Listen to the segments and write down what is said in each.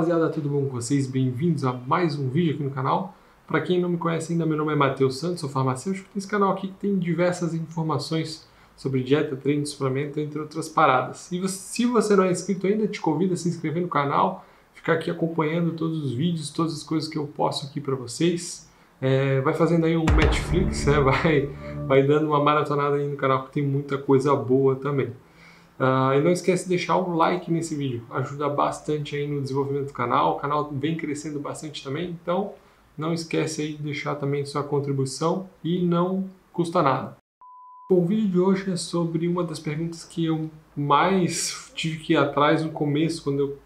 rapaziada, tudo bom com vocês? Bem-vindos a mais um vídeo aqui no canal. Para quem não me conhece ainda, meu nome é Matheus Santos, sou farmacêutico. Esse canal aqui tem diversas informações sobre dieta, treino, suplemento, entre outras paradas. E se você não é inscrito ainda, te convido a se inscrever no canal, ficar aqui acompanhando todos os vídeos, todas as coisas que eu posto aqui para vocês. É, vai fazendo aí um Netflix, né? vai, vai dando uma maratonada aí no canal que tem muita coisa boa também. Uh, e não esquece de deixar um like nesse vídeo, ajuda bastante aí no desenvolvimento do canal, o canal vem crescendo bastante também, então não esquece aí de deixar também sua contribuição e não custa nada. O vídeo de hoje é sobre uma das perguntas que eu mais tive que ir atrás no começo, quando eu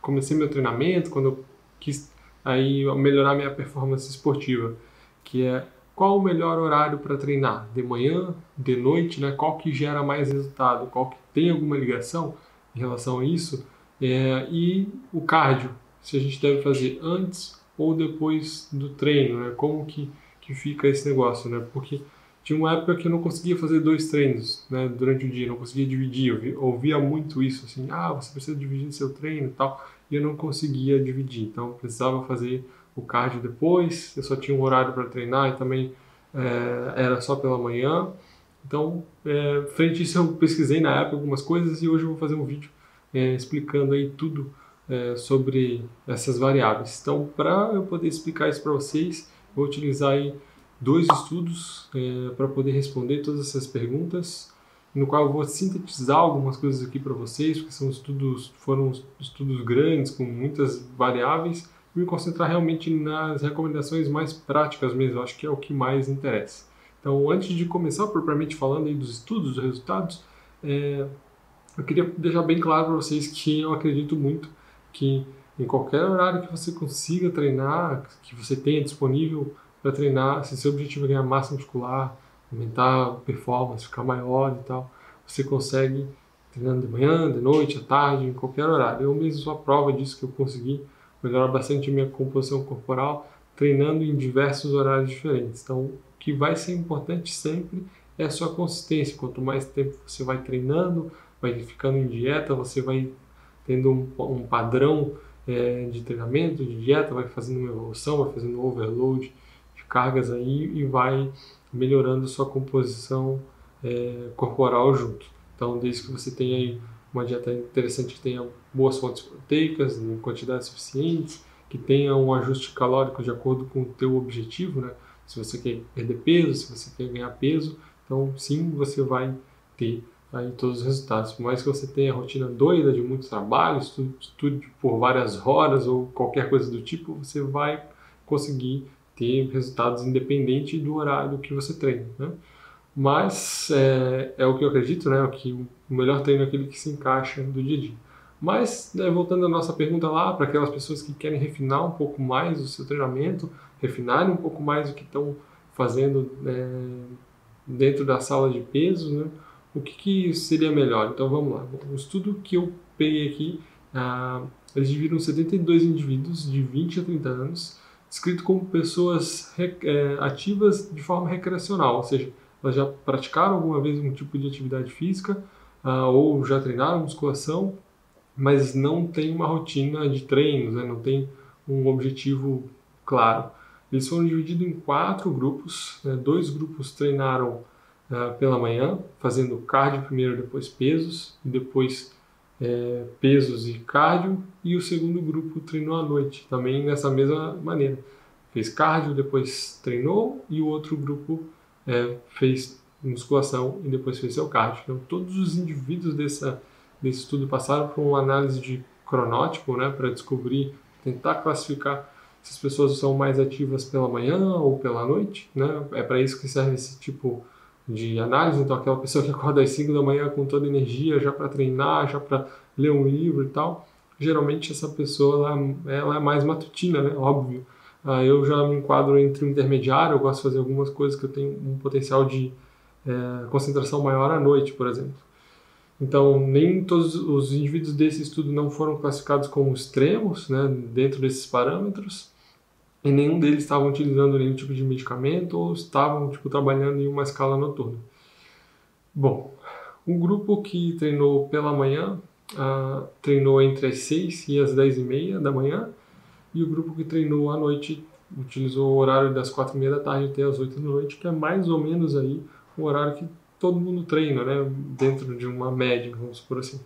comecei meu treinamento, quando eu quis aí melhorar minha performance esportiva, que é qual o melhor horário para treinar? De manhã, de noite, né? Qual que gera mais resultado? Qual que tem alguma ligação em relação a isso? É, e o cardio, se a gente deve fazer antes ou depois do treino, né? Como que, que fica esse negócio, né? Porque tinha uma época que eu não conseguia fazer dois treinos né, durante o dia, não conseguia dividir. Eu ouvia muito isso, assim, ah, você precisa dividir seu treino e tal, e eu não conseguia dividir. Então, precisava fazer o cardio depois, eu só tinha um horário para treinar e também é, era só pela manhã. Então, é, frente a isso, eu pesquisei na época algumas coisas e hoje eu vou fazer um vídeo é, explicando aí tudo sobre essas variáveis. Então, para eu poder explicar isso para vocês, vou utilizar aí dois estudos para poder responder todas essas perguntas, no qual eu vou sintetizar algumas coisas aqui para vocês, porque são estudos, foram estudos grandes com muitas variáveis me concentrar realmente nas recomendações mais práticas mesmo, acho que é o que mais interessa. Então, antes de começar propriamente falando aí dos estudos, dos resultados, é, eu queria deixar bem claro para vocês que eu acredito muito que em qualquer horário que você consiga treinar, que você tenha disponível para treinar, se seu objetivo é ganhar massa muscular, aumentar a performance, ficar maior e tal, você consegue treinando de manhã, de noite, à tarde, em qualquer horário. Eu mesmo sou a prova disso que eu consegui melhorar bastante a minha composição corporal treinando em diversos horários diferentes. Então, o que vai ser importante sempre é a sua consistência. Quanto mais tempo você vai treinando, vai ficando em dieta, você vai tendo um, um padrão é, de treinamento, de dieta, vai fazendo uma evolução, vai fazendo um overload de cargas aí e vai melhorando a sua composição é, corporal junto. Então, desde que você tenha aí uma dieta interessante que tenha boas fontes proteicas em quantidades suficientes, que tenha um ajuste calórico de acordo com o teu objetivo, né? Se você quer perder peso, se você quer ganhar peso, então sim, você vai ter aí todos os resultados. Por mais que você tenha rotina doida de muito trabalho, estude, estude por várias horas ou qualquer coisa do tipo, você vai conseguir ter resultados independente do horário que você treina, né? Mas é, é, o que eu acredito, né? O que o melhor treino é aquele que se encaixa do dia a dia. Mas, né, voltando à nossa pergunta lá, para aquelas pessoas que querem refinar um pouco mais o seu treinamento, refinarem um pouco mais o que estão fazendo né, dentro da sala de peso, né, o que, que, seria melhor? Então vamos lá. O estudo que eu peguei aqui, ah, eles dividiram 72 indivíduos de 20 a 30 anos, descrito como pessoas é, ativas de forma recreacional, ou seja, elas já praticaram alguma vez um tipo de atividade física ah, ou já treinaram musculação, mas não tem uma rotina de treinos, né? não tem um objetivo claro. Eles foram divididos em quatro grupos. Né? Dois grupos treinaram ah, pela manhã, fazendo cardio primeiro, depois pesos, e depois é, pesos e cardio, e o segundo grupo treinou à noite, também nessa mesma maneira. Fez cardio, depois treinou, e o outro grupo é, fez musculação e depois fez seu cardio. Então, todos os indivíduos dessa, desse estudo passaram por uma análise de cronótipo, né, para descobrir, tentar classificar se as pessoas são mais ativas pela manhã ou pela noite, né? É para isso que serve esse tipo de análise. Então, aquela pessoa que acorda às 5 da manhã com toda energia, já para treinar, já para ler um livro e tal, geralmente essa pessoa ela, ela é mais matutina, né? Óbvio. Ah, eu já me enquadro entre o intermediário, eu gosto de fazer algumas coisas que eu tenho um potencial de é, concentração maior à noite, por exemplo. Então, nem todos os indivíduos desse estudo não foram classificados como extremos, né, dentro desses parâmetros, e nenhum deles estavam utilizando nenhum tipo de medicamento ou estavam tipo, trabalhando em uma escala noturna. Bom, o grupo que treinou pela manhã uh, treinou entre as 6 e as 10 e meia da manhã, e o grupo que treinou à noite utilizou o horário das 4 e meia da tarde até as 8 da noite, que é mais ou menos aí o horário que todo mundo treina, né, dentro de uma média, vamos supor assim.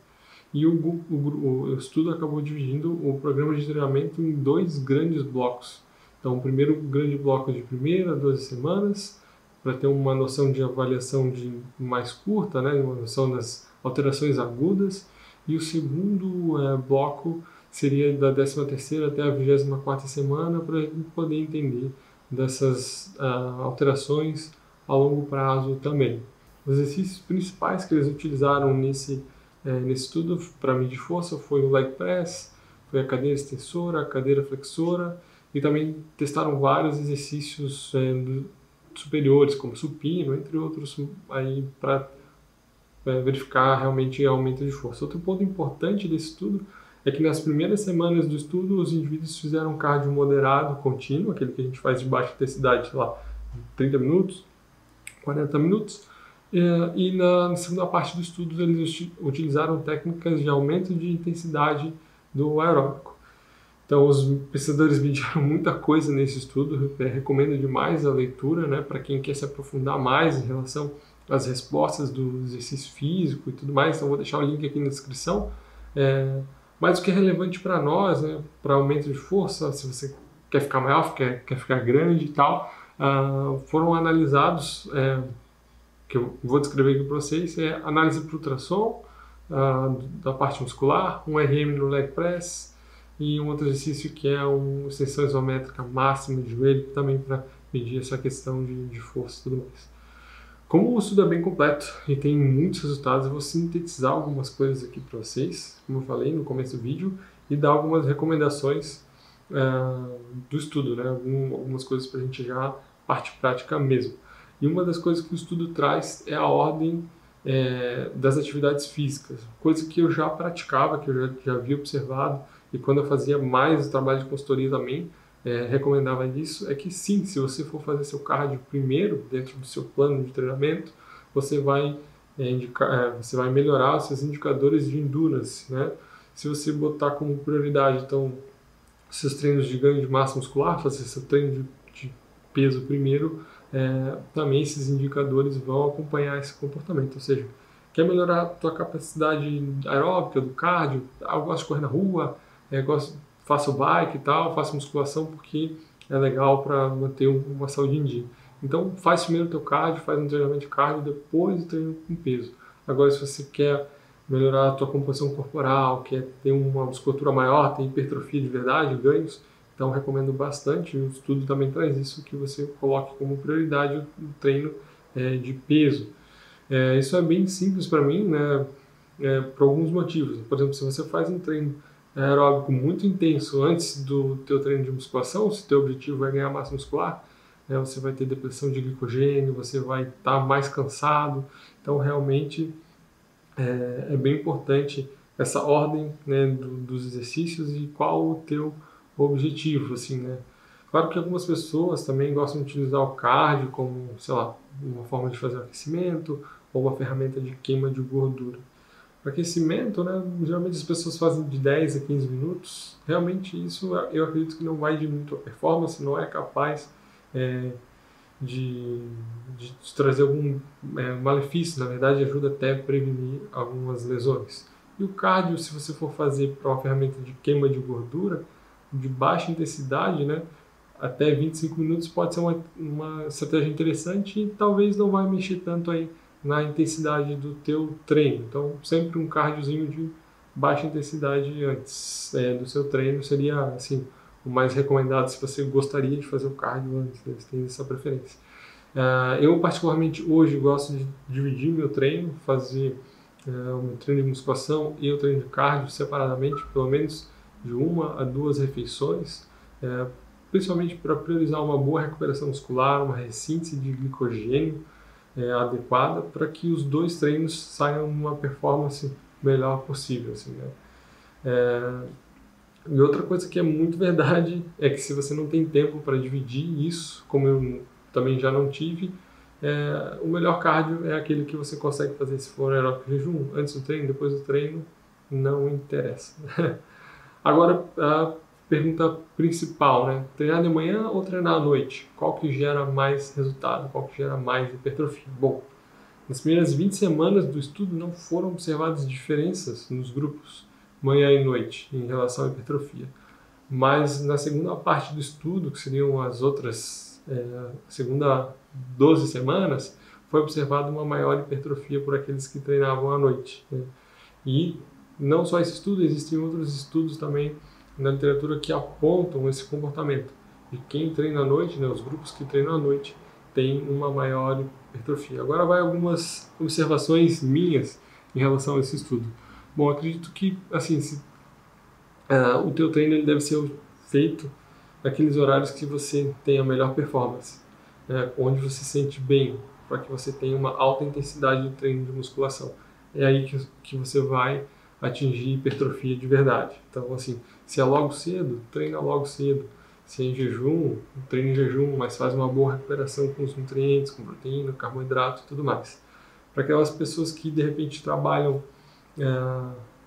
E o, o, o, estudo acabou dividindo o programa de treinamento em dois grandes blocos. Então, o primeiro grande bloco de primeira, 12 semanas, para ter uma noção de avaliação de mais curta, né, uma noção das alterações agudas. E o segundo é, bloco seria da 13 terceira até a 24 semana, para poder entender dessas uh, alterações a longo prazo também. Os exercícios principais que eles utilizaram nesse é, nesse estudo para medir força foi o leg press, foi a cadeira extensora, a cadeira flexora e também testaram vários exercícios é, superiores como supino, entre outros, aí para é, verificar realmente aumento de força. Outro ponto importante desse estudo é que nas primeiras semanas do estudo os indivíduos fizeram cardio moderado contínuo, aquele que a gente faz de baixa intensidade, sei lá, 30 minutos, 40 minutos, é, e na segunda parte do estudo eles utilizaram técnicas de aumento de intensidade do aeróbico. Então os pesquisadores mediram muita coisa nesse estudo, eu recomendo demais a leitura, né, para quem quer se aprofundar mais em relação às respostas do exercício físico e tudo mais. Então vou deixar o link aqui na descrição. É, mas o que é relevante para nós, né, para aumento de força, se você quer ficar maior, quer, quer ficar grande e tal, uh, foram analisados é, que eu vou descrever aqui para vocês, é análise por ultrassom uh, da parte muscular, um RM no leg press e um outro exercício que é uma extensão isométrica máxima de joelho, também para medir essa questão de, de força e tudo mais. Como o estudo é bem completo e tem muitos resultados, eu vou sintetizar algumas coisas aqui para vocês, como eu falei no começo do vídeo, e dar algumas recomendações uh, do estudo, né? algumas coisas para a gente já parte prática mesmo. E uma das coisas que o estudo traz é a ordem é, das atividades físicas, coisa que eu já praticava, que eu já, já havia observado, e quando eu fazia mais trabalho de consultoria também, é, recomendava isso, é que sim, se você for fazer seu cardio primeiro, dentro do seu plano de treinamento, você vai, é, indicar, é, você vai melhorar os seus indicadores de endurance, né? Se você botar como prioridade, então, seus treinos de ganho de massa muscular, fazer seu treino de, de peso primeiro, é, também esses indicadores vão acompanhar esse comportamento. Ou seja, quer melhorar a tua capacidade aeróbica, do cardio, ah, eu gosto de correr na rua, é, faço bike e tal, faço musculação porque é legal para manter uma saúde em dia. Então faz primeiro o teu cardio, faz um treinamento de cardio, depois o treino com peso. Agora se você quer melhorar a tua composição corporal, quer ter uma musculatura maior, ter hipertrofia de verdade, ganhos, então, recomendo bastante. O estudo também traz isso, que você coloque como prioridade o treino é, de peso. É, isso é bem simples para mim, né? É, por alguns motivos. Por exemplo, se você faz um treino aeróbico muito intenso antes do teu treino de musculação, se teu objetivo é ganhar massa muscular, né, você vai ter depressão de glicogênio, você vai estar tá mais cansado. Então, realmente, é, é bem importante essa ordem né, do, dos exercícios e qual o teu objetivo, assim, né? Claro que algumas pessoas também gostam de utilizar o cardio como, sei lá, uma forma de fazer aquecimento ou uma ferramenta de queima de gordura. Para aquecimento, né, geralmente as pessoas fazem de 10 a 15 minutos. Realmente isso eu acredito que não vai muito a performance, não é capaz é, de, de, trazer algum é, malefício. Na verdade, ajuda até a prevenir algumas lesões. E o cardio, se você for fazer para uma ferramenta de queima de gordura, de baixa intensidade, né? Até 25 minutos pode ser uma, uma estratégia interessante e talvez não vai mexer tanto aí na intensidade do teu treino. Então, sempre um cardiozinho de baixa intensidade antes é, do seu treino seria, assim, o mais recomendado se você gostaria de fazer o cardio antes, né? tem essa preferência. Uh, eu, particularmente, hoje gosto de dividir meu treino, fazer uh, o meu treino de musculação e o treino de cardio separadamente, pelo menos de uma a duas refeições, é, principalmente para priorizar uma boa recuperação muscular, uma ressíntese de glicogênio é, adequada, para que os dois treinos saiam uma performance melhor possível. Assim, né? E outra coisa que é muito verdade é que se você não tem tempo para dividir isso, como eu também já não tive, é, o melhor cardio é aquele que você consegue fazer se for aeróbico jejum, antes do treino, depois do treino, não interessa. Agora, a pergunta principal, né? Treinar de manhã ou treinar à noite? Qual que gera mais resultado? Qual que gera mais hipertrofia? Bom, nas primeiras 20 semanas do estudo não foram observadas diferenças nos grupos manhã e noite em relação à hipertrofia. Mas na segunda parte do estudo, que seriam as outras, é, segunda 12 semanas, foi observada uma maior hipertrofia por aqueles que treinavam à noite. Né? E não só esse estudo, existem outros estudos também na literatura que apontam esse comportamento. E quem treina à noite, né, os grupos que treinam à noite, têm uma maior hipertrofia. Agora vai algumas observações minhas em relação a esse estudo. Bom, acredito que assim, se, uh, o teu treino ele deve ser feito naqueles horários que você tem a melhor performance, né, onde você se sente bem, para que você tenha uma alta intensidade de treino de musculação. É aí que, que você vai atingir hipertrofia de verdade. Então, assim, se é logo cedo, treina logo cedo. Se é em jejum, treina em jejum, mas faz uma boa recuperação com os nutrientes, com proteína, carboidrato e tudo mais. Para aquelas pessoas que de repente trabalham é,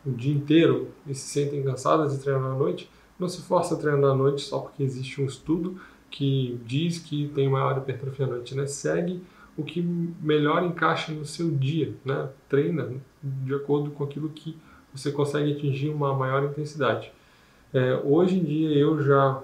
o dia inteiro e se sentem cansadas de treinar à noite, não se força a treinar à noite só porque existe um estudo que diz que tem maior hipertrofia à noite. Né? Segue o que melhor encaixa no seu dia, né? treina de acordo com aquilo que você consegue atingir uma maior intensidade. É, hoje em dia eu já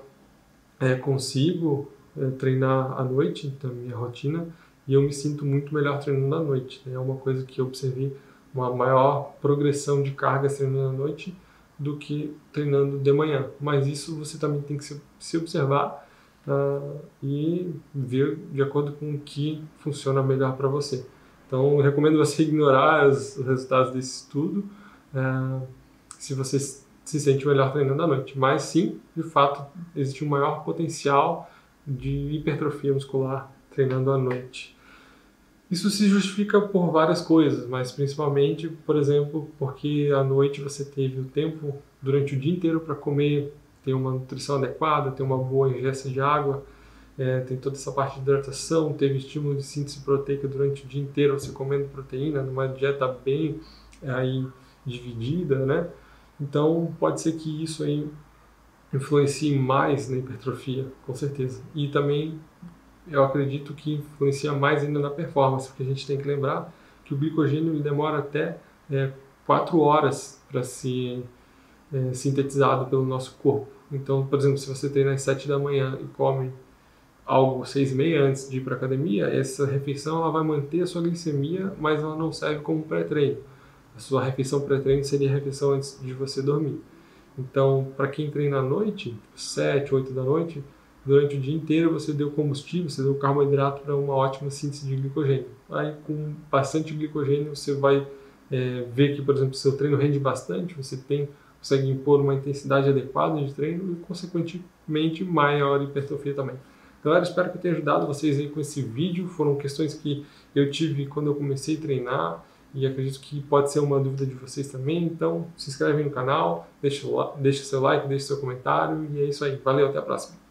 é, consigo é, treinar à noite, então minha rotina, e eu me sinto muito melhor treinando à noite. Né? É uma coisa que eu observei uma maior progressão de cargas treinando à noite do que treinando de manhã. Mas isso você também tem que se, se observar uh, e ver de acordo com o que funciona melhor para você. Então, recomendo você ignorar os, os resultados desse estudo uh, se você se sente melhor treinando à noite. Mas sim, de fato, existe um maior potencial de hipertrofia muscular treinando à noite. Isso se justifica por várias coisas, mas principalmente, por exemplo, porque à noite você teve o tempo durante o dia inteiro para comer, ter uma nutrição adequada, ter uma boa ingesta de água, é, tem toda essa parte de hidratação, teve estímulo de síntese proteica durante o dia inteiro, você comendo proteína, numa dieta bem aí dividida, né? Então, pode ser que isso aí influencie mais na hipertrofia, com certeza. E também eu acredito que influencia mais ainda na performance, porque a gente tem que lembrar que o glicogênio demora até é, 4 horas para ser é, sintetizado pelo nosso corpo. Então, por exemplo, se você treina às 7 da manhã e come algo 6 e meia antes de ir para academia, essa refeição ela vai manter a sua glicemia, mas ela não serve como pré-treino. A sua refeição pré-treino seria a refeição antes de você dormir. Então, para quem treina à noite, 7, 8 da noite, durante o dia inteiro você deu combustível, você deu carboidrato para uma ótima síntese de glicogênio. Aí, com bastante glicogênio, você vai é, ver que, por exemplo, seu treino rende bastante, você tem consegue impor uma intensidade adequada de treino e, consequentemente, maior hipertrofia também. Galera, espero que eu tenha ajudado vocês aí com esse vídeo. Foram questões que eu tive quando eu comecei a treinar e acredito que pode ser uma dúvida de vocês também. Então, se inscreve no canal, deixa, deixa seu like, deixa seu comentário e é isso aí. Valeu, até a próxima.